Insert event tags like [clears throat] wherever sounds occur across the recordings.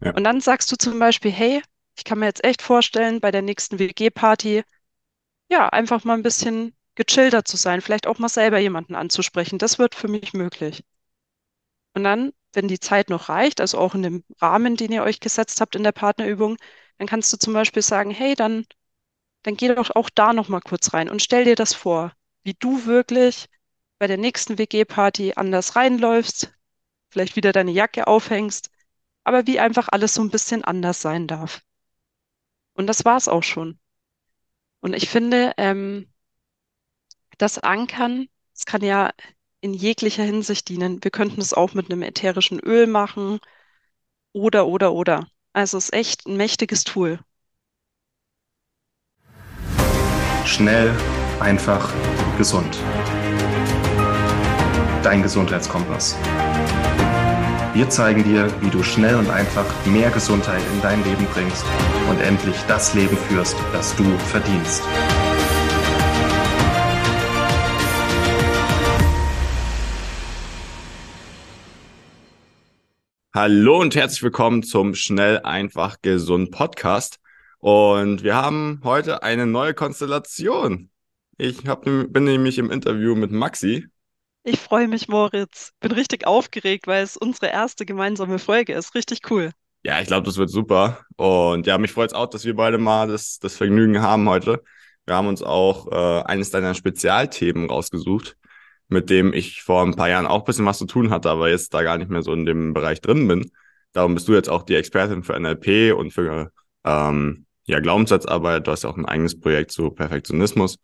Und dann sagst du zum Beispiel, hey, ich kann mir jetzt echt vorstellen, bei der nächsten WG-Party, ja, einfach mal ein bisschen gechillter zu sein, vielleicht auch mal selber jemanden anzusprechen. Das wird für mich möglich. Und dann, wenn die Zeit noch reicht, also auch in dem Rahmen, den ihr euch gesetzt habt in der Partnerübung, dann kannst du zum Beispiel sagen, hey, dann, dann geh doch auch da noch mal kurz rein und stell dir das vor, wie du wirklich bei der nächsten WG-Party anders reinläufst, vielleicht wieder deine Jacke aufhängst, aber wie einfach alles so ein bisschen anders sein darf. Und das war's auch schon. Und ich finde, ähm, das Ankern, das kann ja in jeglicher Hinsicht dienen. Wir könnten es auch mit einem ätherischen Öl machen oder, oder, oder. Also es ist echt ein mächtiges Tool. Schnell, einfach, gesund. Dein Gesundheitskompass. Wir zeigen dir, wie du schnell und einfach mehr Gesundheit in dein Leben bringst und endlich das Leben führst, das du verdienst. Hallo und herzlich willkommen zum Schnell, einfach, gesund Podcast. Und wir haben heute eine neue Konstellation. Ich hab, bin nämlich im Interview mit Maxi. Ich freue mich, Moritz. Bin richtig aufgeregt, weil es unsere erste gemeinsame Folge ist. Richtig cool. Ja, ich glaube, das wird super. Und ja, mich freut es auch, dass wir beide mal das, das Vergnügen haben heute. Wir haben uns auch äh, eines deiner Spezialthemen rausgesucht mit dem ich vor ein paar Jahren auch ein bisschen was zu tun hatte, aber jetzt da gar nicht mehr so in dem Bereich drin bin. Darum bist du jetzt auch die Expertin für NLP und für ähm, ja, Glaubenssatzarbeit. Du hast ja auch ein eigenes Projekt zu Perfektionismus.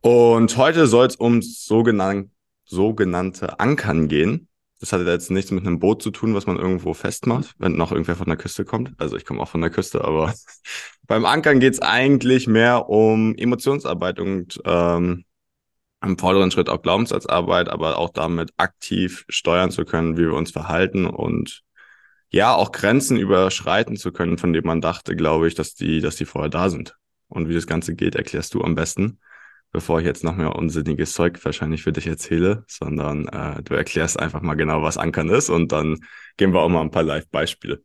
Und heute soll es um sogenannte, sogenannte Ankern gehen. Das hat jetzt nichts mit einem Boot zu tun, was man irgendwo festmacht, wenn noch irgendwer von der Küste kommt. Also ich komme auch von der Küste, aber [laughs] beim Ankern geht es eigentlich mehr um Emotionsarbeit und ähm, im vorderen Schritt auch Glaubenssatzarbeit, aber auch damit aktiv steuern zu können, wie wir uns verhalten und ja, auch Grenzen überschreiten zu können, von denen man dachte, glaube ich, dass die, dass die vorher da sind. Und wie das Ganze geht, erklärst du am besten, bevor ich jetzt noch mehr unsinniges Zeug wahrscheinlich für dich erzähle, sondern äh, du erklärst einfach mal genau, was Ankern ist und dann gehen wir auch mal ein paar Live-Beispiele.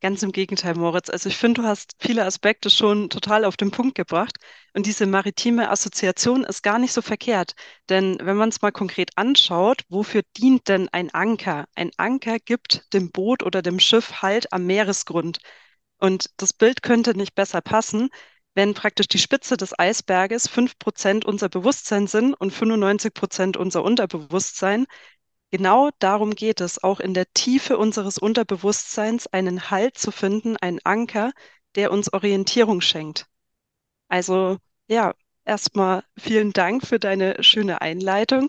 Ganz im Gegenteil, Moritz. Also ich finde, du hast viele Aspekte schon total auf den Punkt gebracht. Und diese maritime Assoziation ist gar nicht so verkehrt. Denn wenn man es mal konkret anschaut, wofür dient denn ein Anker? Ein Anker gibt dem Boot oder dem Schiff Halt am Meeresgrund. Und das Bild könnte nicht besser passen, wenn praktisch die Spitze des Eisberges fünf Prozent unser Bewusstsein sind und 95 Prozent unser Unterbewusstsein, Genau darum geht es, auch in der Tiefe unseres Unterbewusstseins einen Halt zu finden, einen Anker, der uns Orientierung schenkt. Also ja, erstmal vielen Dank für deine schöne Einleitung.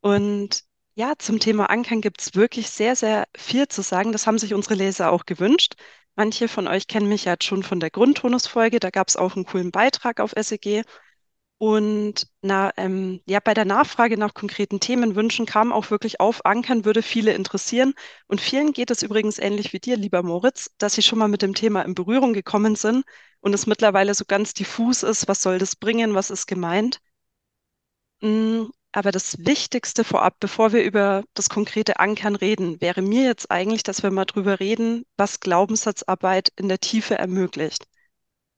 Und ja, zum Thema Ankern gibt es wirklich sehr, sehr viel zu sagen. Das haben sich unsere Leser auch gewünscht. Manche von euch kennen mich ja schon von der Grundtonusfolge. Da gab es auch einen coolen Beitrag auf SEG. Und na, ähm, ja, bei der Nachfrage nach konkreten Themenwünschen kam auch wirklich auf, Ankern würde viele interessieren. Und vielen geht es übrigens ähnlich wie dir, lieber Moritz, dass sie schon mal mit dem Thema in Berührung gekommen sind und es mittlerweile so ganz diffus ist, was soll das bringen, was ist gemeint. Mm, aber das Wichtigste vorab, bevor wir über das konkrete Ankern reden, wäre mir jetzt eigentlich, dass wir mal drüber reden, was Glaubenssatzarbeit in der Tiefe ermöglicht.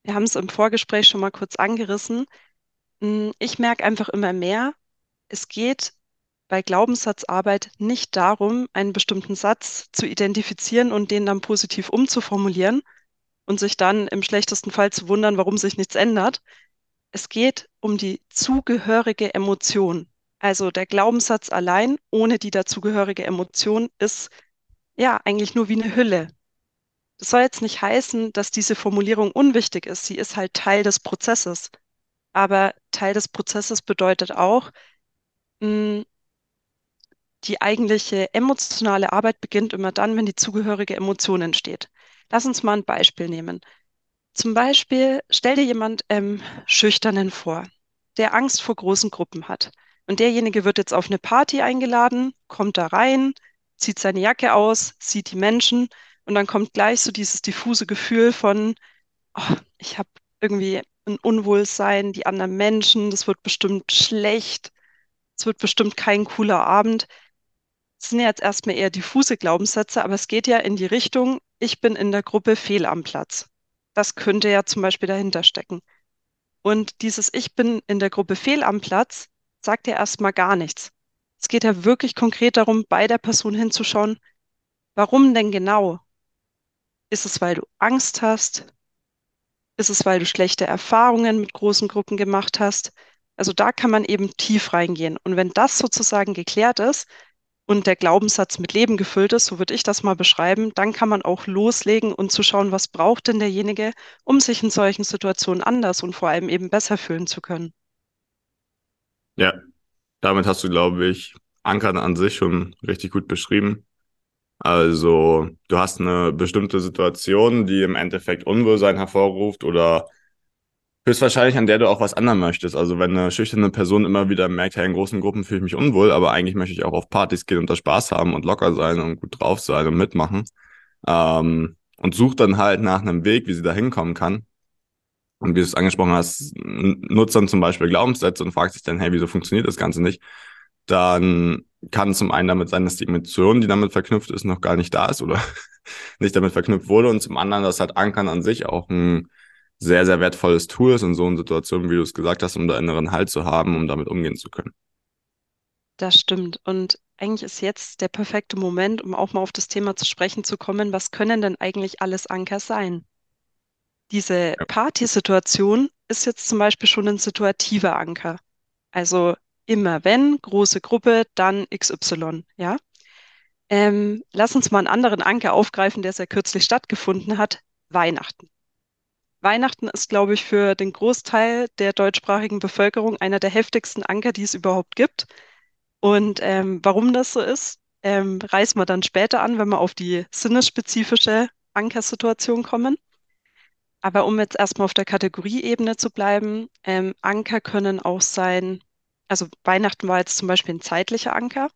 Wir haben es im Vorgespräch schon mal kurz angerissen. Mm, ich merke einfach immer mehr, es geht bei Glaubenssatzarbeit nicht darum, einen bestimmten Satz zu identifizieren und den dann positiv umzuformulieren und sich dann im schlechtesten Fall zu wundern, warum sich nichts ändert. Es geht um die zugehörige Emotion. Also der Glaubenssatz allein ohne die dazugehörige Emotion ist ja eigentlich nur wie eine Hülle. Das soll jetzt nicht heißen, dass diese Formulierung unwichtig ist. Sie ist halt Teil des Prozesses. Aber Teil des Prozesses bedeutet auch, mh, die eigentliche emotionale Arbeit beginnt immer dann, wenn die zugehörige Emotion entsteht. Lass uns mal ein Beispiel nehmen. Zum Beispiel stell dir jemand ähm, Schüchternen vor, der Angst vor großen Gruppen hat. Und derjenige wird jetzt auf eine Party eingeladen, kommt da rein, zieht seine Jacke aus, sieht die Menschen und dann kommt gleich so dieses diffuse Gefühl von, oh, ich habe irgendwie ein Unwohlsein, die anderen Menschen, das wird bestimmt schlecht, es wird bestimmt kein cooler Abend. Das sind ja jetzt erstmal eher diffuse Glaubenssätze, aber es geht ja in die Richtung, ich bin in der Gruppe fehl am Platz. Das könnte ja zum Beispiel dahinter stecken. Und dieses Ich bin in der Gruppe fehl am Platz sagt ja erstmal gar nichts. Es geht ja wirklich konkret darum, bei der Person hinzuschauen, warum denn genau? Ist es, weil du Angst hast? Ist es, weil du schlechte Erfahrungen mit großen Gruppen gemacht hast? Also da kann man eben tief reingehen. Und wenn das sozusagen geklärt ist und der Glaubenssatz mit Leben gefüllt ist, so würde ich das mal beschreiben, dann kann man auch loslegen und zu schauen, was braucht denn derjenige, um sich in solchen Situationen anders und vor allem eben besser fühlen zu können. Ja, damit hast du, glaube ich, Ankern an sich schon richtig gut beschrieben. Also, du hast eine bestimmte Situation, die im Endeffekt Unwohlsein hervorruft oder höchstwahrscheinlich an der du auch was ändern möchtest. Also, wenn eine schüchterne Person immer wieder merkt, hey, in großen Gruppen fühle ich mich unwohl, aber eigentlich möchte ich auch auf Partys gehen und da Spaß haben und locker sein und gut drauf sein und mitmachen. Ähm, und sucht dann halt nach einem Weg, wie sie da hinkommen kann. Und wie du es angesprochen hast, nutzt dann zum Beispiel Glaubenssätze und fragt sich dann, hey, wieso funktioniert das Ganze nicht? Dann kann zum einen damit sein, dass die Emotion, die damit verknüpft ist, noch gar nicht da ist oder [laughs] nicht damit verknüpft wurde und zum anderen, dass halt Ankern an sich auch ein sehr, sehr wertvolles Tool ist in so einer Situation, wie du es gesagt hast, um da inneren Halt zu haben, um damit umgehen zu können. Das stimmt. Und eigentlich ist jetzt der perfekte Moment, um auch mal auf das Thema zu sprechen zu kommen. Was können denn eigentlich alles Anker sein? Diese. Partysituation ist jetzt zum Beispiel schon ein situativer Anker. Also immer wenn, große Gruppe, dann XY, ja? Ähm, lass uns mal einen anderen Anker aufgreifen, der sehr kürzlich stattgefunden hat. Weihnachten. Weihnachten ist, glaube ich, für den Großteil der deutschsprachigen Bevölkerung einer der heftigsten Anker, die es überhaupt gibt. Und ähm, warum das so ist, ähm, reißen wir dann später an, wenn wir auf die sinnesspezifische Ankersituation kommen. Aber um jetzt erstmal auf der Kategorieebene zu bleiben, ähm, Anker können auch sein, also Weihnachten war jetzt zum Beispiel ein zeitlicher Anker.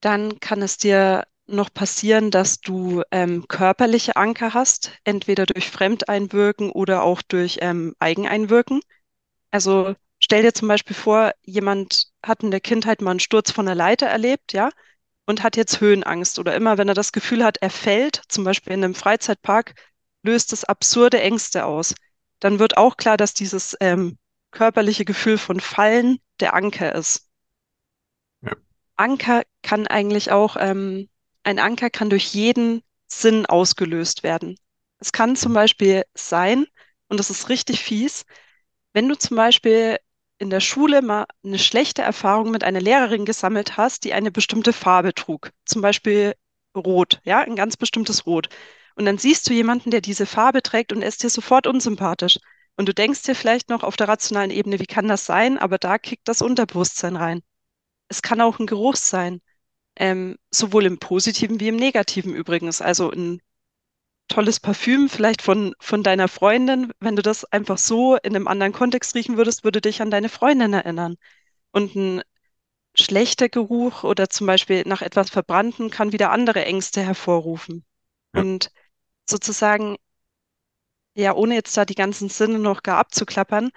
Dann kann es dir noch passieren, dass du ähm, körperliche Anker hast, entweder durch Fremdeinwirken oder auch durch ähm, Eigeneinwirken. Also stell dir zum Beispiel vor, jemand hat in der Kindheit mal einen Sturz von der Leiter erlebt, ja, und hat jetzt Höhenangst oder immer, wenn er das Gefühl hat, er fällt, zum Beispiel in einem Freizeitpark, löst es absurde Ängste aus. Dann wird auch klar, dass dieses ähm, körperliche Gefühl von Fallen der Anker ist. Ja. Anker kann eigentlich auch, ähm, ein Anker kann durch jeden Sinn ausgelöst werden. Es kann zum Beispiel sein, und das ist richtig fies, wenn du zum Beispiel in der Schule mal eine schlechte Erfahrung mit einer Lehrerin gesammelt hast, die eine bestimmte Farbe trug, zum Beispiel Rot, ja, ein ganz bestimmtes Rot. Und dann siehst du jemanden, der diese Farbe trägt und er ist dir sofort unsympathisch. Und du denkst dir vielleicht noch auf der rationalen Ebene, wie kann das sein? Aber da kickt das Unterbewusstsein rein. Es kann auch ein Geruch sein, ähm, sowohl im Positiven wie im Negativen übrigens. Also ein tolles Parfüm, vielleicht von, von deiner Freundin. Wenn du das einfach so in einem anderen Kontext riechen würdest, würde dich an deine Freundin erinnern. Und ein schlechter Geruch oder zum Beispiel nach etwas Verbrannten kann wieder andere Ängste hervorrufen. Ja. Und sozusagen, ja, ohne jetzt da die ganzen Sinne noch gar abzuklappern,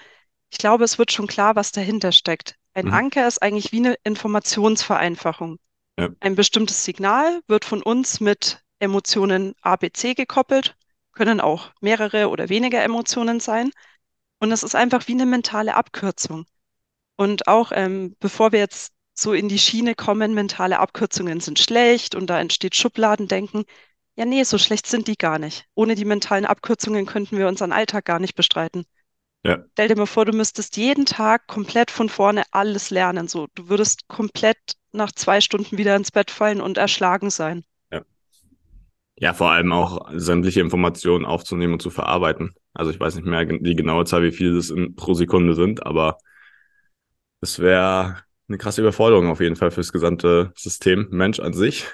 ich glaube, es wird schon klar, was dahinter steckt. Ein Mhm. Anker ist eigentlich wie eine Informationsvereinfachung. Ja. Ein bestimmtes Signal wird von uns mit Emotionen A, B, C gekoppelt, können auch mehrere oder weniger Emotionen sein. Und es ist einfach wie eine mentale Abkürzung. Und auch ähm, bevor wir jetzt so in die Schiene kommen, mentale Abkürzungen sind schlecht und da entsteht Schubladendenken. Ja, nee, so schlecht sind die gar nicht. Ohne die mentalen Abkürzungen könnten wir unseren Alltag gar nicht bestreiten. Ja. Stell dir mal vor, du müsstest jeden Tag komplett von vorne alles lernen. So, du würdest komplett nach zwei Stunden wieder ins Bett fallen und erschlagen sein. Ja, vor allem auch sämtliche Informationen aufzunehmen und zu verarbeiten. Also ich weiß nicht mehr die genaue Zahl, wie viele das in, pro Sekunde sind, aber das wäre eine krasse Überforderung auf jeden Fall fürs gesamte System Mensch an sich.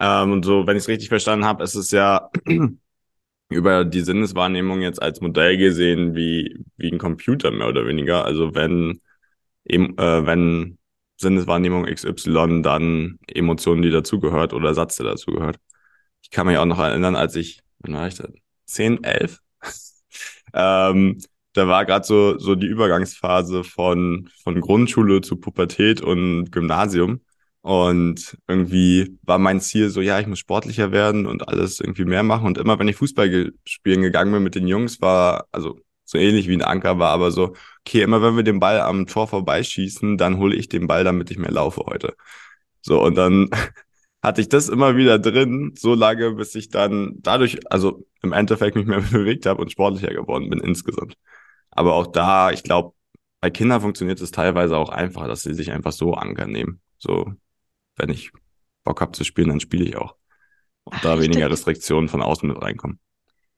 Ähm, und so, wenn ich es richtig verstanden habe, ist es ja [clears throat] über die Sinneswahrnehmung jetzt als Modell gesehen wie, wie ein Computer mehr oder weniger. Also wenn, eben, äh, wenn Sinneswahrnehmung XY, dann Emotionen, die dazugehört oder Satz, der dazugehört. Ich kann mich auch noch erinnern, als ich, wann war ich da? 10, 11? [laughs] ähm, da war gerade so, so die Übergangsphase von, von Grundschule zu Pubertät und Gymnasium. Und irgendwie war mein Ziel so, ja, ich muss sportlicher werden und alles irgendwie mehr machen. Und immer wenn ich Fußball spielen gegangen bin mit den Jungs, war, also so ähnlich wie ein Anker war, aber so, okay, immer wenn wir den Ball am Tor vorbeischießen, dann hole ich den Ball, damit ich mehr laufe heute. So, und dann [laughs] hatte ich das immer wieder drin, so lange, bis ich dann dadurch, also im Endeffekt mich mehr [laughs] bewegt habe und sportlicher geworden bin insgesamt. Aber auch da, ich glaube, bei Kindern funktioniert es teilweise auch einfacher, dass sie sich einfach so Anker nehmen. So, wenn ich Bock habe zu spielen, dann spiele ich auch. Und Ach, da richtig, weniger Restriktionen von außen mit reinkommen.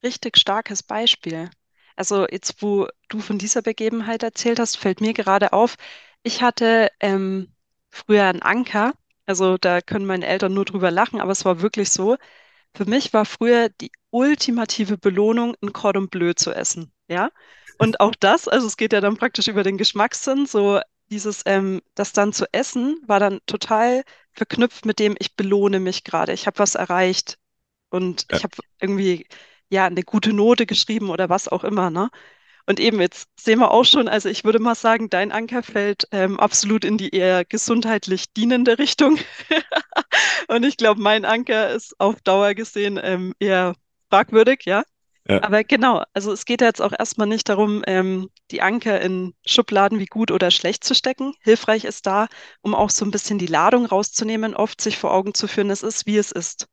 Richtig starkes Beispiel. Also jetzt, wo du von dieser Begebenheit erzählt hast, fällt mir gerade auf, ich hatte ähm, früher einen Anker. Also da können meine Eltern nur drüber lachen, aber es war wirklich so. Für mich war früher die ultimative Belohnung, ein Cordon Bleu zu essen. Ja. Und auch das, also es geht ja dann praktisch über den Geschmackssinn, so dieses, ähm, das dann zu essen, war dann total verknüpft mit dem, ich belohne mich gerade, ich habe was erreicht und ja. ich habe irgendwie ja eine gute Note geschrieben oder was auch immer, ne? Und eben jetzt sehen wir auch schon, also ich würde mal sagen, dein Anker fällt ähm, absolut in die eher gesundheitlich dienende Richtung. [laughs] und ich glaube, mein Anker ist auf Dauer gesehen ähm, eher fragwürdig, ja. Aber genau, also es geht jetzt auch erstmal nicht darum, ähm, die Anker in Schubladen wie gut oder schlecht zu stecken. Hilfreich ist da, um auch so ein bisschen die Ladung rauszunehmen, oft sich vor Augen zu führen, es ist, wie es ist.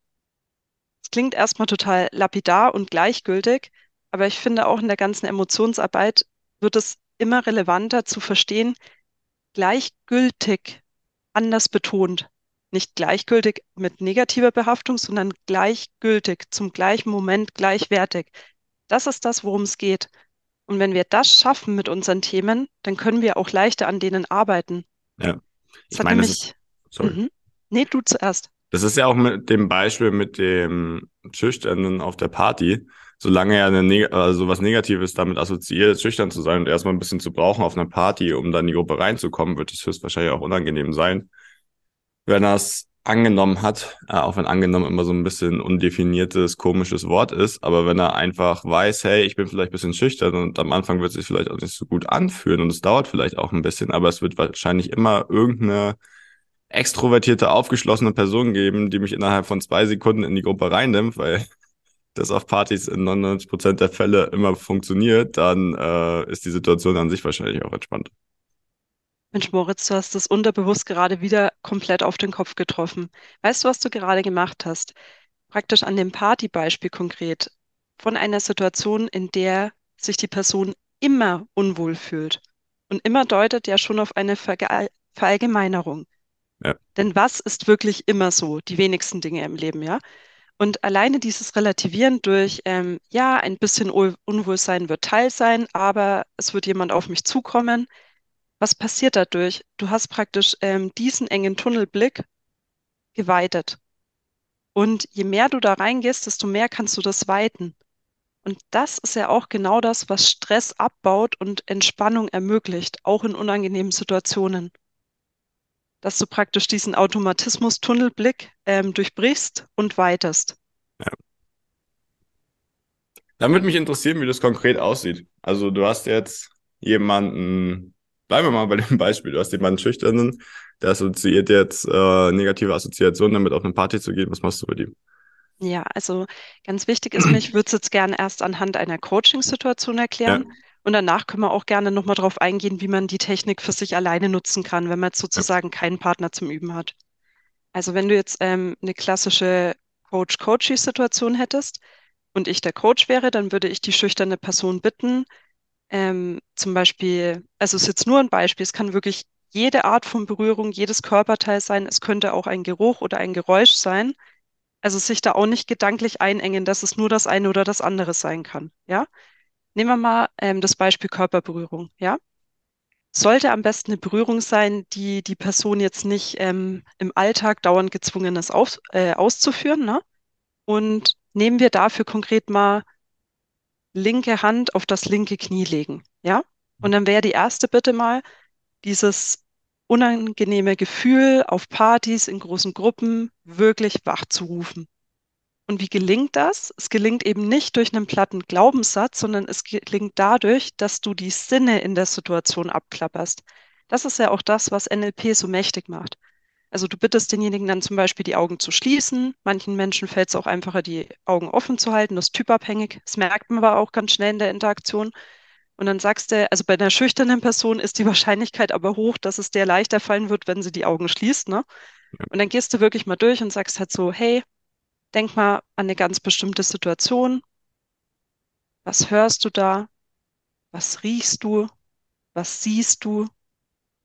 Es klingt erstmal total lapidar und gleichgültig, aber ich finde auch in der ganzen Emotionsarbeit wird es immer relevanter zu verstehen, gleichgültig anders betont. Nicht gleichgültig mit negativer Behaftung, sondern gleichgültig, zum gleichen Moment gleichwertig. Das ist das, worum es geht. Und wenn wir das schaffen mit unseren Themen, dann können wir auch leichter an denen arbeiten. Ja. Ich meine, nämlich, ist, sorry. Mhm. Nee, du zuerst. Das ist ja auch mit dem Beispiel mit dem Schüchternen auf der Party. Solange er eine, also was Negatives damit assoziiert, schüchtern zu sein und erstmal ein bisschen zu brauchen auf einer Party, um dann in die Gruppe reinzukommen, wird es höchstwahrscheinlich auch unangenehm sein wenn er es angenommen hat, äh, auch wenn angenommen immer so ein bisschen undefiniertes, komisches Wort ist, aber wenn er einfach weiß, hey, ich bin vielleicht ein bisschen schüchtern und am Anfang wird es sich vielleicht auch nicht so gut anfühlen und es dauert vielleicht auch ein bisschen, aber es wird wahrscheinlich immer irgendeine extrovertierte, aufgeschlossene Person geben, die mich innerhalb von zwei Sekunden in die Gruppe reinnimmt, weil [laughs] das auf Partys in 99 Prozent der Fälle immer funktioniert, dann äh, ist die Situation an sich wahrscheinlich auch entspannt. Mensch, Moritz, du hast das unterbewusst gerade wieder komplett auf den Kopf getroffen. Weißt du, was du gerade gemacht hast? Praktisch an dem Partybeispiel konkret von einer Situation, in der sich die Person immer unwohl fühlt. Und immer deutet ja schon auf eine Verge Verallgemeinerung. Ja. Denn was ist wirklich immer so? Die wenigsten Dinge im Leben, ja? Und alleine dieses Relativieren durch, ähm, ja, ein bisschen Unwohlsein wird Teil sein, aber es wird jemand auf mich zukommen, was passiert dadurch? Du hast praktisch ähm, diesen engen Tunnelblick geweitet. Und je mehr du da reingehst, desto mehr kannst du das weiten. Und das ist ja auch genau das, was Stress abbaut und Entspannung ermöglicht, auch in unangenehmen Situationen. Dass du praktisch diesen Automatismus-Tunnelblick ähm, durchbrichst und weitest. Ja. Dann würde mich interessieren, wie das konkret aussieht. Also du hast jetzt jemanden bleiben wir mal bei dem Beispiel. Du hast jemanden Schüchternen, der assoziiert jetzt äh, negative Assoziationen damit auf eine Party zu gehen. Was machst du mit ihm? Ja, also ganz wichtig ist mir, ich würde es jetzt gerne erst anhand einer Coaching-Situation erklären. Ja. Und danach können wir auch gerne nochmal darauf eingehen, wie man die Technik für sich alleine nutzen kann, wenn man jetzt sozusagen ja. keinen Partner zum Üben hat. Also wenn du jetzt ähm, eine klassische Coach-Coachie-Situation hättest und ich der Coach wäre, dann würde ich die schüchterne Person bitten, ähm, zum Beispiel, also es ist jetzt nur ein Beispiel, es kann wirklich jede Art von Berührung, jedes Körperteil sein, es könnte auch ein Geruch oder ein Geräusch sein. Also sich da auch nicht gedanklich einengen, dass es nur das eine oder das andere sein kann. Ja? Nehmen wir mal ähm, das Beispiel Körperberührung. Ja? Sollte am besten eine Berührung sein, die die Person jetzt nicht ähm, im Alltag dauernd gezwungen ist, auf, äh, auszuführen. Ne? Und nehmen wir dafür konkret mal linke Hand auf das linke Knie legen. Ja? Und dann wäre die erste Bitte mal, dieses unangenehme Gefühl auf Partys in großen Gruppen wirklich wachzurufen. Und wie gelingt das? Es gelingt eben nicht durch einen platten Glaubenssatz, sondern es gelingt dadurch, dass du die Sinne in der Situation abklapperst. Das ist ja auch das, was NLP so mächtig macht. Also du bittest denjenigen dann zum Beispiel die Augen zu schließen. Manchen Menschen fällt es auch einfacher, die Augen offen zu halten. Das ist typabhängig. Das merkt man aber auch ganz schnell in der Interaktion. Und dann sagst du, also bei einer schüchternen Person ist die [laughs] Wahrscheinlichkeit aber hoch, dass es der leichter fallen wird, wenn sie die Augen schließt, ne? Ja. Und dann gehst du wirklich mal durch und sagst halt so, hey, denk mal an eine ganz bestimmte Situation. Was hörst du da? Was riechst du? Was siehst du?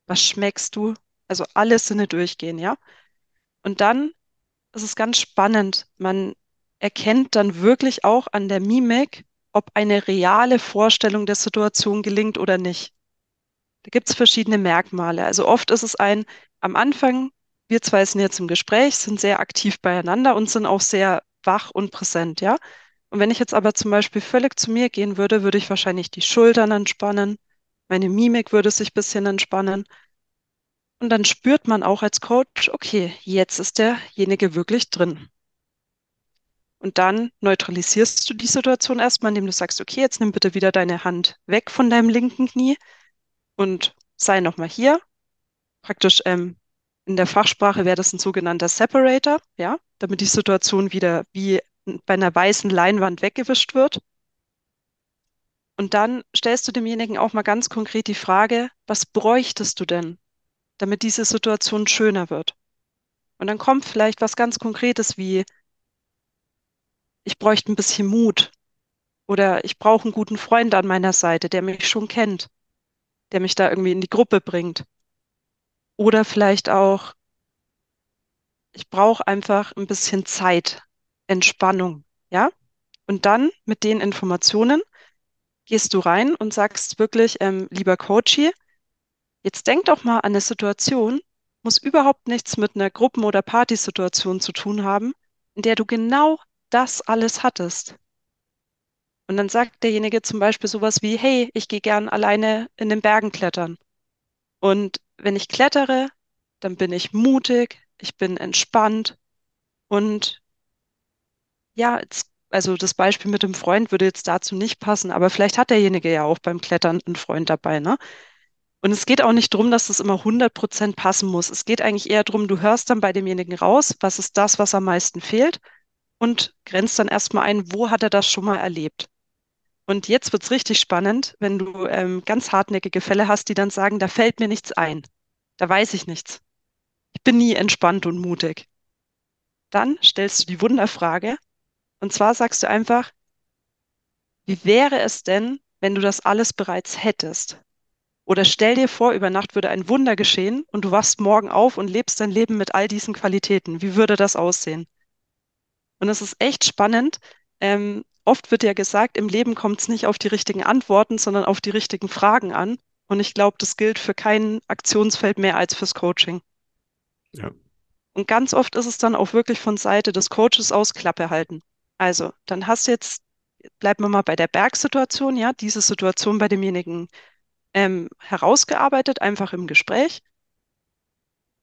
Was schmeckst du? Also alle Sinne durchgehen, ja? Und dann ist es ganz spannend. Man erkennt dann wirklich auch an der Mimik, ob eine reale Vorstellung der Situation gelingt oder nicht. Da gibt es verschiedene Merkmale. Also oft ist es ein, am Anfang, wir zwei sind jetzt im Gespräch, sind sehr aktiv beieinander und sind auch sehr wach und präsent, ja. Und wenn ich jetzt aber zum Beispiel völlig zu mir gehen würde, würde ich wahrscheinlich die Schultern entspannen, meine Mimik würde sich ein bisschen entspannen. Und dann spürt man auch als Coach, okay, jetzt ist derjenige wirklich drin. Und dann neutralisierst du die Situation erstmal, indem du sagst, okay, jetzt nimm bitte wieder deine Hand weg von deinem linken Knie und sei nochmal hier. Praktisch ähm, in der Fachsprache wäre das ein sogenannter Separator, ja, damit die Situation wieder wie bei einer weißen Leinwand weggewischt wird. Und dann stellst du demjenigen auch mal ganz konkret die Frage, was bräuchtest du denn, damit diese Situation schöner wird? Und dann kommt vielleicht was ganz Konkretes wie, ich bräuchte ein bisschen Mut oder ich brauche einen guten Freund an meiner Seite, der mich schon kennt, der mich da irgendwie in die Gruppe bringt. Oder vielleicht auch, ich brauche einfach ein bisschen Zeit, Entspannung, ja? Und dann mit den Informationen gehst du rein und sagst wirklich, ähm, lieber Coachy, jetzt denk doch mal an eine Situation, muss überhaupt nichts mit einer Gruppen- oder Partysituation zu tun haben, in der du genau das alles hattest. Und dann sagt derjenige zum Beispiel sowas wie, hey, ich gehe gern alleine in den Bergen klettern. Und wenn ich klettere, dann bin ich mutig, ich bin entspannt und ja, jetzt, also das Beispiel mit dem Freund würde jetzt dazu nicht passen, aber vielleicht hat derjenige ja auch beim Klettern einen Freund dabei, ne? Und es geht auch nicht darum, dass das immer 100% passen muss. Es geht eigentlich eher darum, du hörst dann bei demjenigen raus, was ist das, was am meisten fehlt und grenzt dann erstmal ein, wo hat er das schon mal erlebt. Und jetzt wird's richtig spannend, wenn du ähm, ganz hartnäckige Fälle hast, die dann sagen, da fällt mir nichts ein, da weiß ich nichts. Ich bin nie entspannt und mutig. Dann stellst du die Wunderfrage und zwar sagst du einfach, wie wäre es denn, wenn du das alles bereits hättest? Oder stell dir vor, über Nacht würde ein Wunder geschehen und du wachst morgen auf und lebst dein Leben mit all diesen Qualitäten. Wie würde das aussehen? Und es ist echt spannend. Ähm, oft wird ja gesagt, im Leben kommt es nicht auf die richtigen Antworten, sondern auf die richtigen Fragen an. Und ich glaube, das gilt für kein Aktionsfeld mehr als fürs Coaching. Ja. Und ganz oft ist es dann auch wirklich von Seite des Coaches aus Klappe halten. Also, dann hast du jetzt, bleiben wir mal bei der Bergsituation, ja, diese Situation bei demjenigen ähm, herausgearbeitet, einfach im Gespräch.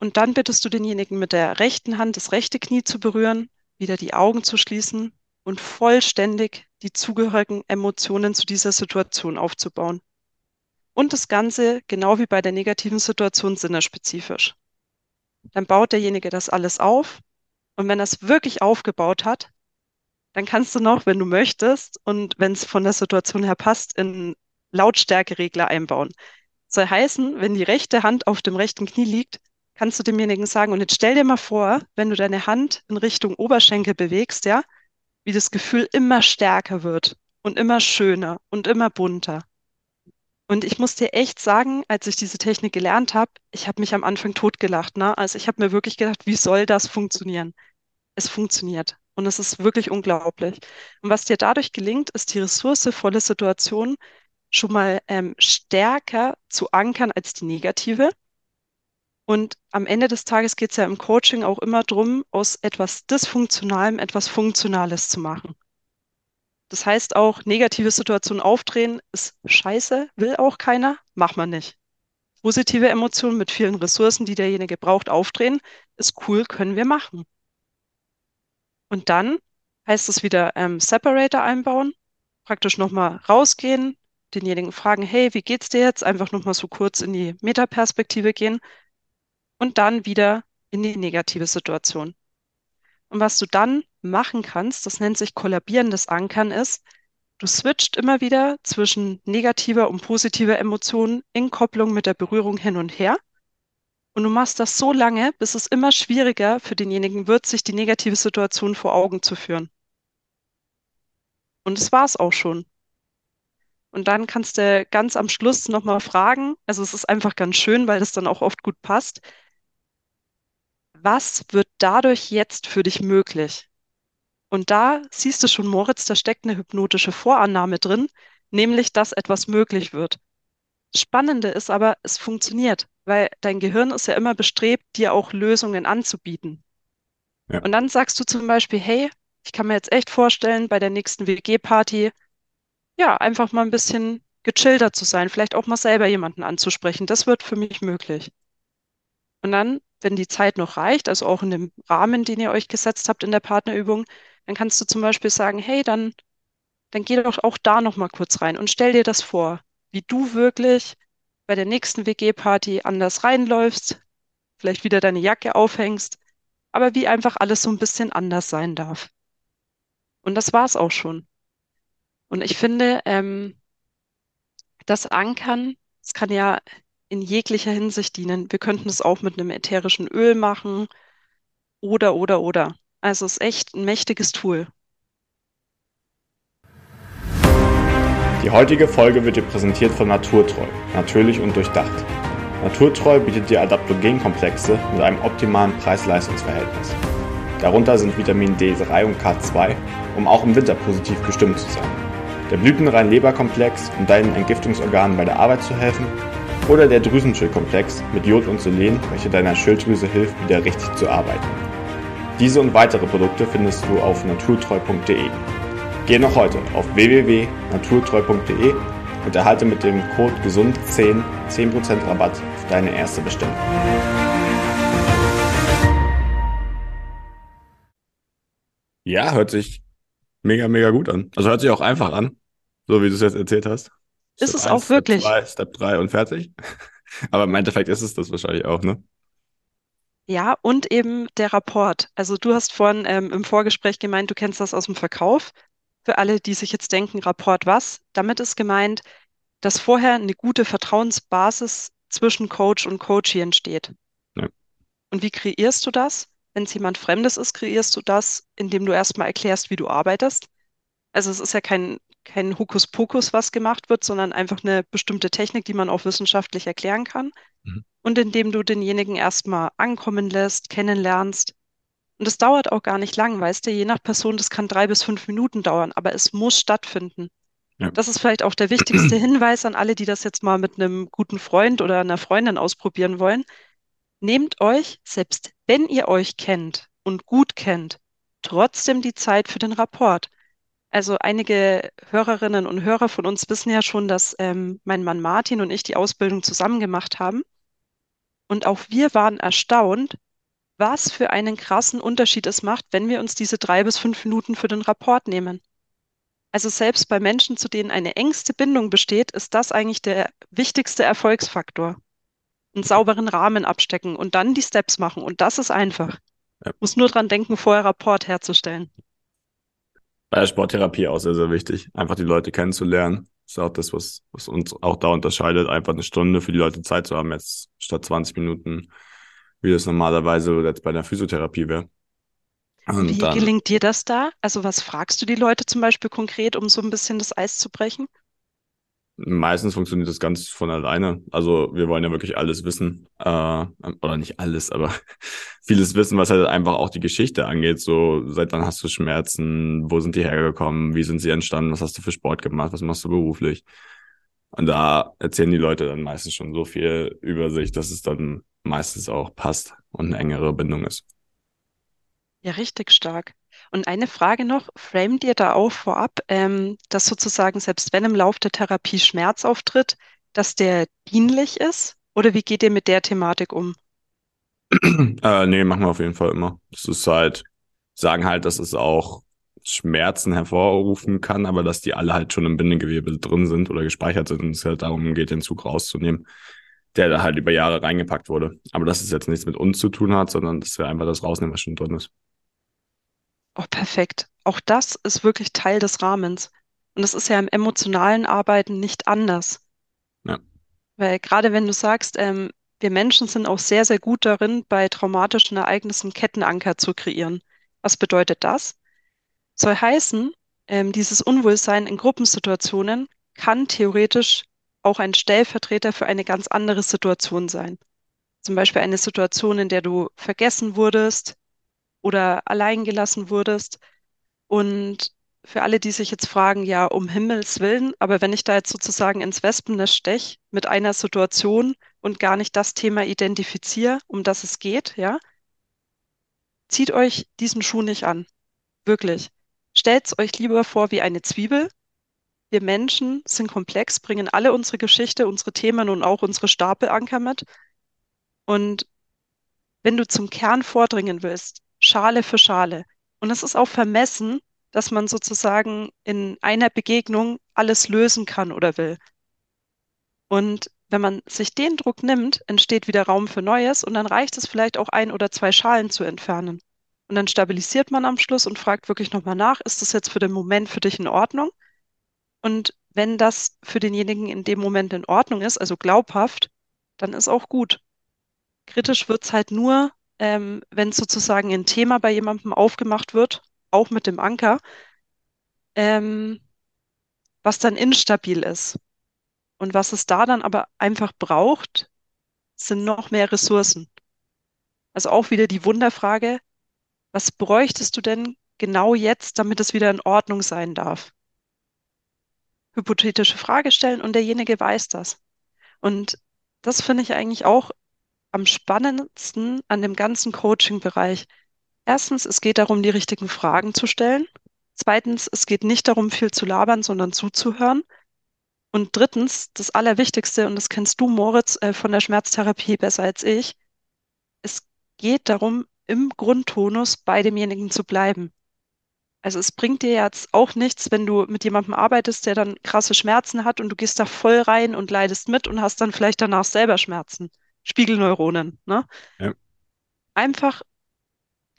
Und dann bittest du denjenigen mit der rechten Hand das rechte Knie zu berühren wieder die Augen zu schließen und vollständig die zugehörigen Emotionen zu dieser Situation aufzubauen. Und das Ganze, genau wie bei der negativen Situation, sinnespezifisch. Dann baut derjenige das alles auf. Und wenn er es wirklich aufgebaut hat, dann kannst du noch, wenn du möchtest und wenn es von der Situation her passt, in Lautstärkeregler einbauen. soll heißen, wenn die rechte Hand auf dem rechten Knie liegt, kannst du demjenigen sagen, und jetzt stell dir mal vor, wenn du deine Hand in Richtung Oberschenkel bewegst, ja, wie das Gefühl immer stärker wird und immer schöner und immer bunter. Und ich muss dir echt sagen, als ich diese Technik gelernt habe, ich habe mich am Anfang totgelacht. Ne? Also ich habe mir wirklich gedacht, wie soll das funktionieren? Es funktioniert. Und es ist wirklich unglaublich. Und was dir dadurch gelingt, ist die ressourcevolle Situation schon mal ähm, stärker zu ankern als die negative. Und am Ende des Tages geht es ja im Coaching auch immer darum, aus etwas Dysfunktionalem etwas Funktionales zu machen. Das heißt auch, negative Situationen aufdrehen ist scheiße, will auch keiner, macht man nicht. Positive Emotionen mit vielen Ressourcen, die derjenige braucht, aufdrehen, ist cool, können wir machen. Und dann heißt es wieder ähm, Separator einbauen, praktisch nochmal rausgehen, denjenigen fragen, hey, wie geht's dir jetzt? Einfach nochmal so kurz in die Metaperspektive gehen und dann wieder in die negative Situation. Und was du dann machen kannst, das nennt sich kollabierendes Ankern, ist, du switcht immer wieder zwischen negativer und positiver Emotion in Kopplung mit der Berührung hin und her. Und du machst das so lange, bis es immer schwieriger für denjenigen wird, sich die negative Situation vor Augen zu führen. Und das war es auch schon. Und dann kannst du ganz am Schluss nochmal fragen, also es ist einfach ganz schön, weil das dann auch oft gut passt. Was wird dadurch jetzt für dich möglich? Und da siehst du schon, Moritz, da steckt eine hypnotische Vorannahme drin, nämlich, dass etwas möglich wird. Spannende ist aber, es funktioniert, weil dein Gehirn ist ja immer bestrebt, dir auch Lösungen anzubieten. Ja. Und dann sagst du zum Beispiel, hey, ich kann mir jetzt echt vorstellen, bei der nächsten WG-Party, ja, einfach mal ein bisschen gechillter zu sein, vielleicht auch mal selber jemanden anzusprechen. Das wird für mich möglich. Und dann, wenn die Zeit noch reicht, also auch in dem Rahmen, den ihr euch gesetzt habt in der Partnerübung, dann kannst du zum Beispiel sagen, hey, dann, dann geh doch auch da noch mal kurz rein und stell dir das vor, wie du wirklich bei der nächsten WG-Party anders reinläufst, vielleicht wieder deine Jacke aufhängst, aber wie einfach alles so ein bisschen anders sein darf. Und das war's auch schon. Und ich finde, ähm, das Ankern, das kann ja in jeglicher Hinsicht dienen. Wir könnten es auch mit einem ätherischen Öl machen oder, oder, oder. Also es ist echt ein mächtiges Tool. Die heutige Folge wird dir präsentiert von Naturtreu, natürlich und durchdacht. Naturtreu bietet dir Adaptogenkomplexe mit einem optimalen Preis-Leistungs-Verhältnis. Darunter sind Vitamin D3 und K2, um auch im Winter positiv gestimmt zu sein. Der blütenrein Leberkomplex, um deinen Entgiftungsorganen bei der Arbeit zu helfen, oder der Drüsenschildkomplex mit Jod und Selen, welche deiner Schilddrüse hilft, wieder richtig zu arbeiten. Diese und weitere Produkte findest du auf naturtreu.de. Geh noch heute auf www.naturtreu.de und erhalte mit dem Code GESUND10 10% Rabatt auf deine erste Bestellung. Ja, hört sich mega, mega gut an. Also hört sich auch einfach an, so wie du es jetzt erzählt hast. Ist Step es auch wirklich. Step 2, Step 3 und fertig. [laughs] Aber im Endeffekt ist es das wahrscheinlich auch, ne? Ja, und eben der Rapport. Also du hast vorhin ähm, im Vorgespräch gemeint, du kennst das aus dem Verkauf. Für alle, die sich jetzt denken, Rapport was? Damit ist gemeint, dass vorher eine gute Vertrauensbasis zwischen Coach und Coachee entsteht. Ja. Und wie kreierst du das? Wenn es jemand Fremdes ist, kreierst du das, indem du erstmal erklärst, wie du arbeitest. Also es ist ja kein, kein Hokuspokus, was gemacht wird, sondern einfach eine bestimmte Technik, die man auch wissenschaftlich erklären kann. Mhm und indem du denjenigen erstmal ankommen lässt, kennenlernst. Und es dauert auch gar nicht lang, weißt du, je nach Person, das kann drei bis fünf Minuten dauern, aber es muss stattfinden. Ja. Das ist vielleicht auch der wichtigste [clears throat] Hinweis an alle, die das jetzt mal mit einem guten Freund oder einer Freundin ausprobieren wollen. Nehmt euch, selbst wenn ihr euch kennt und gut kennt, trotzdem die Zeit für den Rapport. Also einige Hörerinnen und Hörer von uns wissen ja schon, dass ähm, mein Mann Martin und ich die Ausbildung zusammen gemacht haben. Und auch wir waren erstaunt, was für einen krassen Unterschied es macht, wenn wir uns diese drei bis fünf Minuten für den Rapport nehmen. Also selbst bei Menschen, zu denen eine engste Bindung besteht, ist das eigentlich der wichtigste Erfolgsfaktor. Einen sauberen Rahmen abstecken und dann die Steps machen. Und das ist einfach. Ja. Muss nur dran denken, vorher Rapport herzustellen. Bei der Sporttherapie auch sehr, sehr wichtig, einfach die Leute kennenzulernen ist auch das, was, was uns auch da unterscheidet, einfach eine Stunde für die Leute Zeit zu haben, jetzt statt 20 Minuten, wie das normalerweise jetzt bei der Physiotherapie wäre. Und wie dann, gelingt dir das da? Also was fragst du die Leute zum Beispiel konkret, um so ein bisschen das Eis zu brechen? Meistens funktioniert das ganz von alleine. Also wir wollen ja wirklich alles wissen. Äh, oder nicht alles, aber [laughs] vieles wissen, was halt einfach auch die Geschichte angeht. So, seit wann hast du Schmerzen? Wo sind die hergekommen? Wie sind sie entstanden? Was hast du für Sport gemacht? Was machst du beruflich? Und da erzählen die Leute dann meistens schon so viel über sich, dass es dann meistens auch passt und eine engere Bindung ist. Ja, richtig stark. Und eine Frage noch, framet ihr da auch vorab, ähm, dass sozusagen selbst wenn im Lauf der Therapie Schmerz auftritt, dass der dienlich ist? Oder wie geht ihr mit der Thematik um? [clears throat] äh, nee, machen wir auf jeden Fall immer. Das ist halt, sagen halt, dass es auch Schmerzen hervorrufen kann, aber dass die alle halt schon im Bindegewebe drin sind oder gespeichert sind und es halt darum geht, den Zug rauszunehmen. der da halt über Jahre reingepackt wurde. Aber dass es jetzt nichts mit uns zu tun hat, sondern dass wir einfach das rausnehmen, was schon drin ist. Oh, perfekt. Auch das ist wirklich Teil des Rahmens. Und das ist ja im emotionalen Arbeiten nicht anders. Ja. Weil gerade wenn du sagst, ähm, wir Menschen sind auch sehr, sehr gut darin, bei traumatischen Ereignissen Kettenanker zu kreieren. Was bedeutet das? Soll heißen, ähm, dieses Unwohlsein in Gruppensituationen kann theoretisch auch ein Stellvertreter für eine ganz andere Situation sein. Zum Beispiel eine Situation, in der du vergessen wurdest oder allein gelassen wurdest. Und für alle, die sich jetzt fragen, ja, um Himmels Willen, aber wenn ich da jetzt sozusagen ins Wespennest stech mit einer Situation und gar nicht das Thema identifiziere, um das es geht, ja, zieht euch diesen Schuh nicht an. Wirklich. Stellt es euch lieber vor wie eine Zwiebel. Wir Menschen sind komplex, bringen alle unsere Geschichte, unsere Themen und auch unsere Stapelanker mit. Und wenn du zum Kern vordringen willst, Schale für Schale, und es ist auch vermessen, dass man sozusagen in einer Begegnung alles lösen kann oder will. Und wenn man sich den Druck nimmt, entsteht wieder Raum für Neues und dann reicht es vielleicht auch ein oder zwei Schalen zu entfernen. Und dann stabilisiert man am Schluss und fragt wirklich nochmal nach, ist das jetzt für den Moment für dich in Ordnung? Und wenn das für denjenigen in dem Moment in Ordnung ist, also glaubhaft, dann ist auch gut. Kritisch wird es halt nur, ähm, wenn sozusagen ein Thema bei jemandem aufgemacht wird, auch mit dem Anker, ähm, was dann instabil ist. Und was es da dann aber einfach braucht, sind noch mehr Ressourcen. Also auch wieder die Wunderfrage, was bräuchtest du denn genau jetzt, damit es wieder in Ordnung sein darf? Hypothetische Frage stellen und derjenige weiß das. Und das finde ich eigentlich auch am spannendsten an dem ganzen Coaching-Bereich. Erstens, es geht darum, die richtigen Fragen zu stellen. Zweitens, es geht nicht darum, viel zu labern, sondern zuzuhören. Und drittens, das Allerwichtigste, und das kennst du, Moritz, äh, von der Schmerztherapie besser als ich, es geht darum, im Grundtonus bei demjenigen zu bleiben. Also es bringt dir jetzt auch nichts, wenn du mit jemandem arbeitest, der dann krasse Schmerzen hat und du gehst da voll rein und leidest mit und hast dann vielleicht danach selber Schmerzen. Spiegelneuronen, ne? Ja. Einfach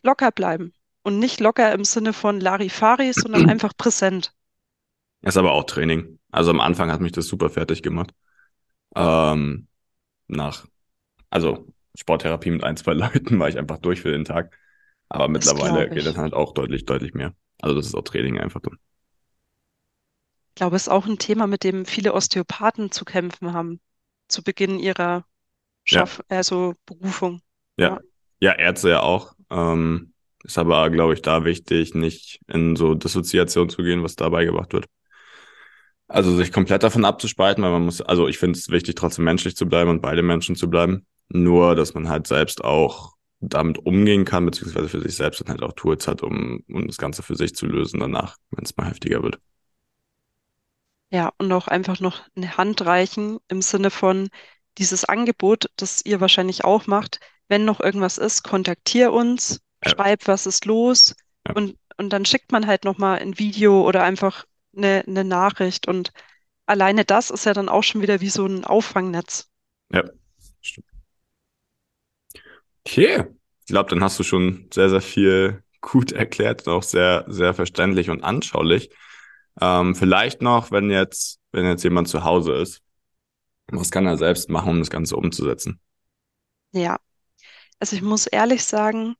locker bleiben. Und nicht locker im Sinne von Larifari, sondern [clears throat] einfach präsent. Das ist aber auch Training. Also am Anfang hat mich das super fertig gemacht. Ähm, nach, also Sporttherapie mit ein, zwei [laughs] Leuten war ich einfach durch für den Tag. Aber mittlerweile geht das halt auch deutlich, deutlich mehr. Also das ist auch Training einfach. Ich glaube, es ist auch ein Thema, mit dem viele Osteopathen zu kämpfen haben. Zu Beginn ihrer Schaff ja. also Berufung. Ja. ja, Ärzte ja auch. Ähm, ist aber, glaube ich, da wichtig, nicht in so Dissoziation zu gehen, was dabei gemacht wird. Also sich komplett davon abzuspalten, weil man muss, also ich finde es wichtig, trotzdem menschlich zu bleiben und beide Menschen zu bleiben. Nur, dass man halt selbst auch damit umgehen kann, beziehungsweise für sich selbst dann halt auch Tools hat, um, um das Ganze für sich zu lösen danach, wenn es mal heftiger wird. Ja, und auch einfach noch eine Hand reichen im Sinne von dieses Angebot, das ihr wahrscheinlich auch macht, wenn noch irgendwas ist, kontaktier uns, ja. schreib, was ist los ja. und, und dann schickt man halt nochmal ein Video oder einfach eine, eine Nachricht und alleine das ist ja dann auch schon wieder wie so ein Auffangnetz. Ja, stimmt. Okay, ich glaube, dann hast du schon sehr, sehr viel gut erklärt und auch sehr, sehr verständlich und anschaulich. Ähm, vielleicht noch, wenn jetzt, wenn jetzt jemand zu Hause ist, was kann er selbst machen, um das Ganze umzusetzen? Ja, also ich muss ehrlich sagen,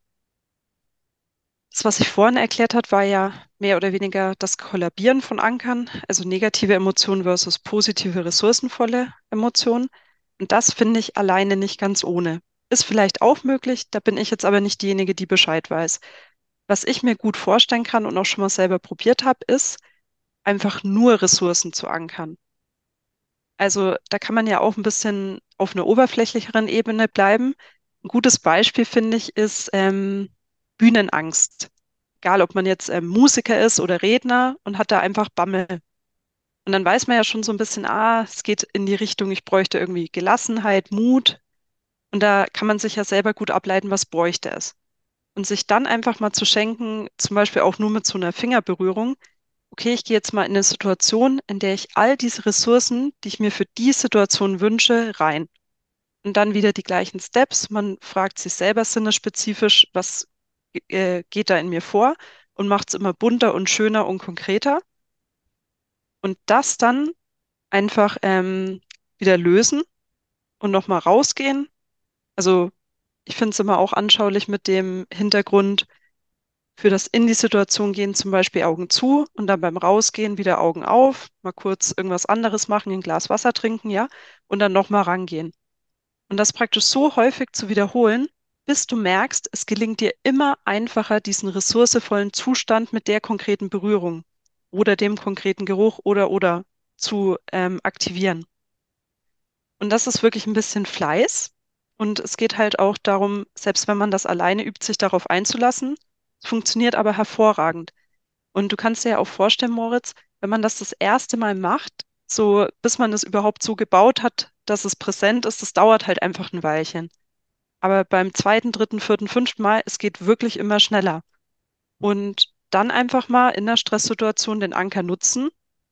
das, was ich vorhin erklärt hat, war ja mehr oder weniger das Kollabieren von Ankern, also negative Emotionen versus positive, ressourcenvolle Emotionen. Und das finde ich alleine nicht ganz ohne. Ist vielleicht auch möglich, da bin ich jetzt aber nicht diejenige, die Bescheid weiß. Was ich mir gut vorstellen kann und auch schon mal selber probiert habe, ist einfach nur Ressourcen zu ankern. Also da kann man ja auch ein bisschen auf einer oberflächlicheren Ebene bleiben. Ein gutes Beispiel, finde ich, ist ähm, Bühnenangst. Egal, ob man jetzt ähm, Musiker ist oder Redner und hat da einfach Bammel. Und dann weiß man ja schon so ein bisschen, ah, es geht in die Richtung, ich bräuchte irgendwie Gelassenheit, Mut, und da kann man sich ja selber gut ableiten, was bräuchte es. Und sich dann einfach mal zu schenken, zum Beispiel auch nur mit so einer Fingerberührung, okay, ich gehe jetzt mal in eine Situation, in der ich all diese Ressourcen, die ich mir für die Situation wünsche, rein. und dann wieder die gleichen Steps. Man fragt sich selber sinnesspezifisch, was äh, geht da in mir vor und macht es immer bunter und schöner und konkreter. Und das dann einfach ähm, wieder lösen und nochmal rausgehen. Also ich finde es immer auch anschaulich mit dem Hintergrund, für das in die Situation gehen, zum Beispiel Augen zu und dann beim Rausgehen wieder Augen auf, mal kurz irgendwas anderes machen, ein Glas Wasser trinken, ja, und dann nochmal rangehen. Und das praktisch so häufig zu wiederholen, bis du merkst, es gelingt dir immer einfacher, diesen ressourcevollen Zustand mit der konkreten Berührung oder dem konkreten Geruch oder oder zu ähm, aktivieren. Und das ist wirklich ein bisschen Fleiß. Und es geht halt auch darum, selbst wenn man das alleine übt, sich darauf einzulassen, es funktioniert aber hervorragend. Und du kannst dir ja auch vorstellen, Moritz, wenn man das das erste Mal macht, so bis man es überhaupt so gebaut hat, dass es präsent ist, das dauert halt einfach ein Weilchen. Aber beim zweiten, dritten, vierten, fünften Mal, es geht wirklich immer schneller. Und dann einfach mal in der Stresssituation den Anker nutzen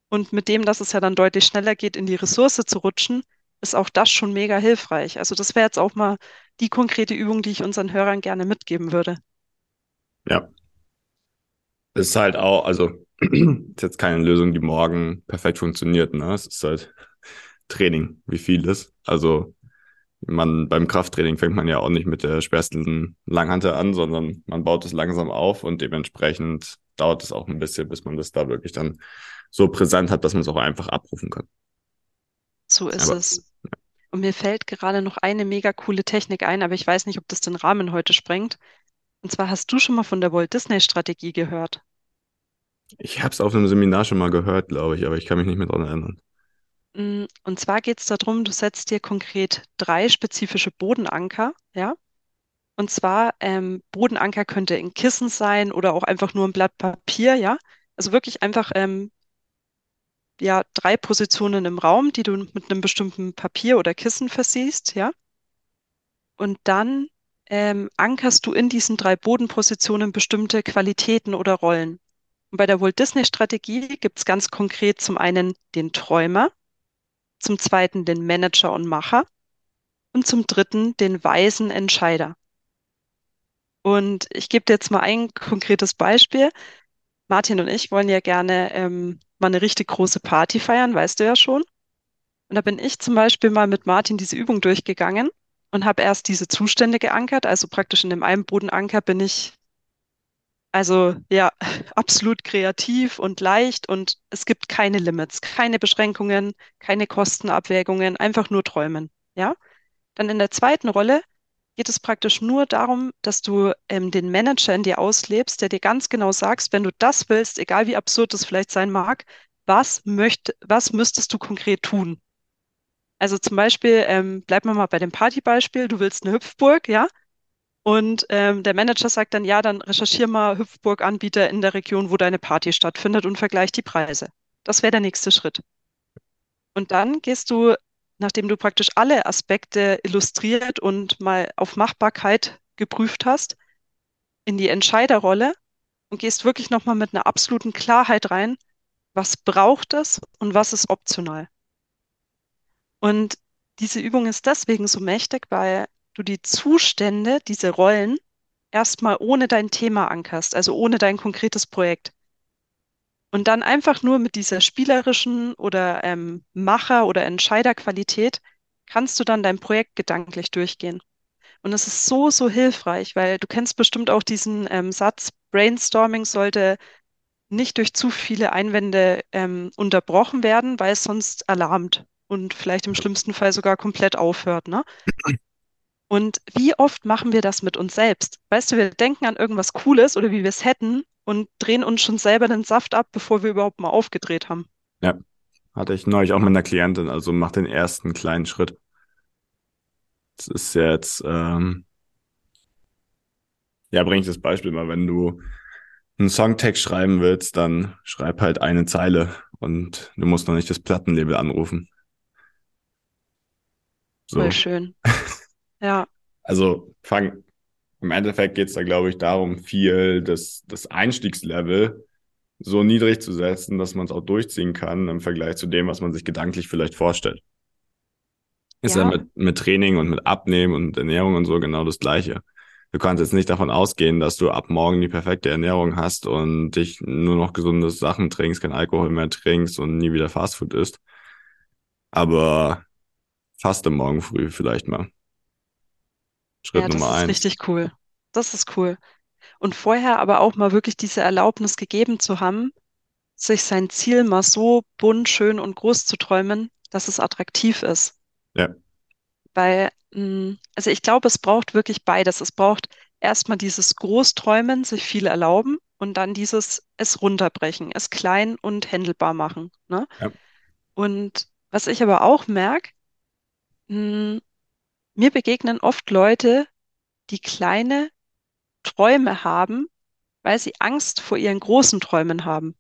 und mit dem, dass es ja dann deutlich schneller geht, in die Ressource zu rutschen, ist auch das schon mega hilfreich. Also das wäre jetzt auch mal die konkrete Übung, die ich unseren Hörern gerne mitgeben würde. Ja. Es ist halt auch, also [clears throat] ist jetzt keine Lösung, die morgen perfekt funktioniert. Ne? Es ist halt Training, wie viel ist. Also man beim Krafttraining fängt man ja auch nicht mit der schwersten Langhantel an, sondern man baut es langsam auf und dementsprechend dauert es auch ein bisschen, bis man das da wirklich dann so präsent hat, dass man es auch einfach abrufen kann. So ist aber, es. Und mir fällt gerade noch eine mega coole Technik ein, aber ich weiß nicht, ob das den Rahmen heute sprengt. Und zwar hast du schon mal von der Walt Disney Strategie gehört? Ich habe es auf einem Seminar schon mal gehört, glaube ich, aber ich kann mich nicht mehr daran erinnern. Mm, und zwar geht es darum, du setzt dir konkret drei spezifische Bodenanker, ja? Und zwar ähm, Bodenanker könnte in Kissen sein oder auch einfach nur ein Blatt Papier, ja? Also wirklich einfach ähm, ja drei Positionen im Raum, die du mit einem bestimmten Papier oder Kissen versiehst, ja? Und dann ähm, ankerst du in diesen drei Bodenpositionen bestimmte Qualitäten oder Rollen. Und bei der Walt Disney Strategie gibt es ganz konkret zum einen den Träumer, zum zweiten den Manager und Macher und zum dritten den weisen Entscheider. Und ich gebe dir jetzt mal ein konkretes Beispiel. Martin und ich wollen ja gerne ähm, mal eine richtig große Party feiern, weißt du ja schon. Und da bin ich zum Beispiel mal mit Martin diese Übung durchgegangen und habe erst diese Zustände geankert. Also praktisch in dem einen Bodenanker bin ich also ja [laughs] absolut kreativ und leicht und es gibt keine Limits, keine Beschränkungen, keine Kostenabwägungen, einfach nur träumen. Ja. Dann in der zweiten Rolle geht es praktisch nur darum, dass du ähm, den Manager in dir auslebst, der dir ganz genau sagst, wenn du das willst, egal wie absurd es vielleicht sein mag, was möcht, was müsstest du konkret tun? Also zum Beispiel, ähm, bleiben wir mal bei dem Partybeispiel, du willst eine Hüpfburg, ja? Und ähm, der Manager sagt dann, ja, dann recherchier mal Hüpfburg-Anbieter in der Region, wo deine Party stattfindet und vergleich die Preise. Das wäre der nächste Schritt. Und dann gehst du, nachdem du praktisch alle Aspekte illustriert und mal auf Machbarkeit geprüft hast, in die Entscheiderrolle und gehst wirklich nochmal mit einer absoluten Klarheit rein, was braucht es und was ist optional. Und diese Übung ist deswegen so mächtig, weil du die Zustände, diese Rollen, erstmal ohne dein Thema ankerst, also ohne dein konkretes Projekt. Und dann einfach nur mit dieser spielerischen oder ähm, Macher- oder Entscheiderqualität kannst du dann dein Projekt gedanklich durchgehen. Und es ist so, so hilfreich, weil du kennst bestimmt auch diesen ähm, Satz, Brainstorming sollte nicht durch zu viele Einwände ähm, unterbrochen werden, weil es sonst alarmt und vielleicht im schlimmsten Fall sogar komplett aufhört. Ne? Und wie oft machen wir das mit uns selbst? Weißt du, wir denken an irgendwas Cooles oder wie wir es hätten und drehen uns schon selber den Saft ab, bevor wir überhaupt mal aufgedreht haben. Ja, hatte ich neulich auch mit einer Klientin. Also mach den ersten kleinen Schritt. Das ist jetzt, ähm, ja, bringe ich das Beispiel mal, wenn du einen Songtext schreiben willst, dann schreib halt eine Zeile und du musst noch nicht das Plattenlabel anrufen. So. Voll schön. [laughs] Ja. Also fang, im Endeffekt geht es da, glaube ich, darum, viel das, das Einstiegslevel so niedrig zu setzen, dass man es auch durchziehen kann im Vergleich zu dem, was man sich gedanklich vielleicht vorstellt. Ist ja, ja mit, mit Training und mit Abnehmen und Ernährung und so genau das Gleiche. Du kannst jetzt nicht davon ausgehen, dass du ab morgen die perfekte Ernährung hast und dich nur noch gesunde Sachen trinkst, kein Alkohol mehr trinkst und nie wieder Fastfood isst. Aber faste morgen früh vielleicht mal. Schritt ja, Nummer eins. Das ist richtig cool. Das ist cool. Und vorher aber auch mal wirklich diese Erlaubnis gegeben zu haben, sich sein Ziel mal so bunt, schön und groß zu träumen, dass es attraktiv ist. Ja. Weil, mm, also ich glaube, es braucht wirklich beides. Es braucht erstmal dieses Großträumen, sich viel erlauben und dann dieses es runterbrechen, es klein und händelbar machen. Ne? Ja. Und was ich aber auch merke, mm, mir begegnen oft Leute, die kleine Träume haben, weil sie Angst vor ihren großen Träumen haben.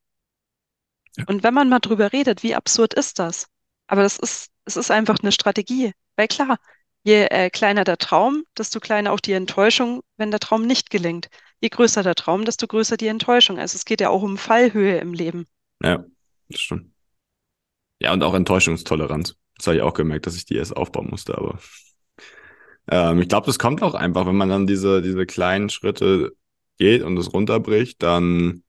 Ja. Und wenn man mal drüber redet, wie absurd ist das? Aber das ist, es ist einfach eine Strategie. Weil klar, je äh, kleiner der Traum, desto kleiner auch die Enttäuschung, wenn der Traum nicht gelingt. Je größer der Traum, desto größer die Enttäuschung. Also es geht ja auch um Fallhöhe im Leben. Ja, das stimmt. Ja, und auch Enttäuschungstoleranz. Das habe ich auch gemerkt, dass ich die erst aufbauen musste, aber ähm, ich glaube, das kommt auch einfach, wenn man dann diese, diese kleinen Schritte geht und es runterbricht, dann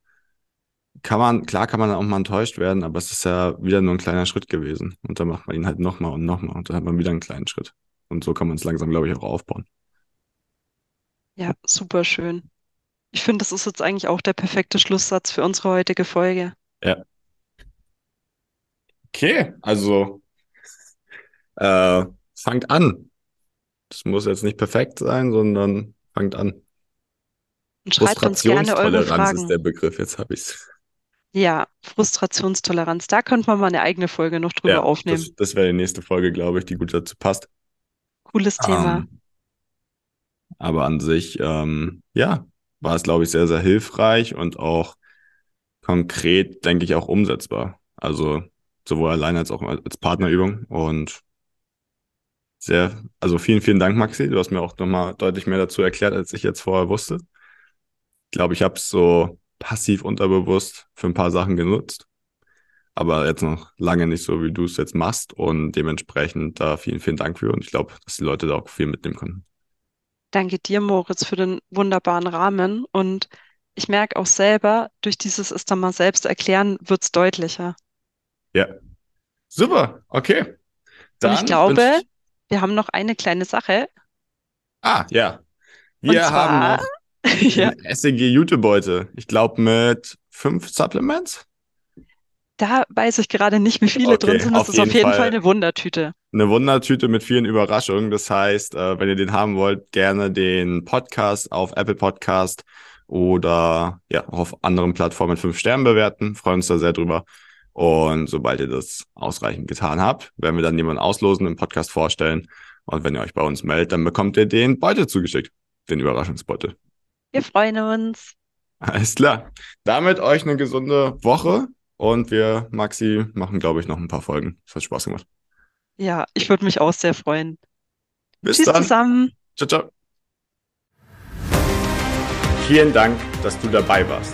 kann man, klar kann man auch mal enttäuscht werden, aber es ist ja wieder nur ein kleiner Schritt gewesen. Und dann macht man ihn halt nochmal und nochmal und dann hat man wieder einen kleinen Schritt. Und so kann man es langsam, glaube ich, auch aufbauen. Ja, super schön. Ich finde, das ist jetzt eigentlich auch der perfekte Schlusssatz für unsere heutige Folge. Ja. Okay, also äh, fangt an. Das muss jetzt nicht perfekt sein, sondern fangt an. Und schreibt uns gerne eure Fragen. ist der Begriff, jetzt habe ich es. Ja, Frustrationstoleranz. Da könnte man mal eine eigene Folge noch drüber ja, aufnehmen. Das, das wäre die nächste Folge, glaube ich, die gut dazu passt. Cooles Thema. Ähm, aber an sich, ähm, ja, war es, glaube ich, sehr, sehr hilfreich und auch konkret, denke ich, auch umsetzbar. Also sowohl allein als auch als Partnerübung und sehr, also vielen, vielen Dank, Maxi. Du hast mir auch nochmal deutlich mehr dazu erklärt, als ich jetzt vorher wusste. Ich glaube, ich habe es so passiv unterbewusst für ein paar Sachen genutzt. Aber jetzt noch lange nicht so, wie du es jetzt machst. Und dementsprechend da vielen, vielen Dank für. Und ich glaube, dass die Leute da auch viel mitnehmen können. Danke dir, Moritz, für den wunderbaren Rahmen. Und ich merke auch selber, durch dieses es dann mal selbst erklären, wird es deutlicher. Ja. Super, okay. Dann Und ich glaube. Wir haben noch eine kleine Sache. Ah, ja. Wir zwar... haben noch [laughs] ja. SEG Jutebeutel. Ich glaube mit fünf Supplements. Da weiß ich gerade nicht, wie viele okay, drin sind. Das ist auf jeden Fall, Fall, eine Wundertüte. Eine Wundertüte mit vielen Überraschungen. Das heißt, äh, wenn ihr den haben wollt, gerne den Podcast auf Apple Podcast oder ja auch auf anderen Plattformen fünf Sternen bewerten. Freuen uns da sehr drüber. Und sobald ihr das ausreichend getan habt, werden wir dann jemanden auslosen, im Podcast vorstellen. Und wenn ihr euch bei uns meldet, dann bekommt ihr den Beutel zugeschickt, den Überraschungsbeutel. Wir freuen uns. Alles klar. Damit euch eine gesunde Woche und wir, Maxi, machen, glaube ich, noch ein paar Folgen. Es hat Spaß gemacht. Ja, ich würde mich auch sehr freuen. Bis Tschüss dann. zusammen. Ciao, ciao. Vielen Dank, dass du dabei warst.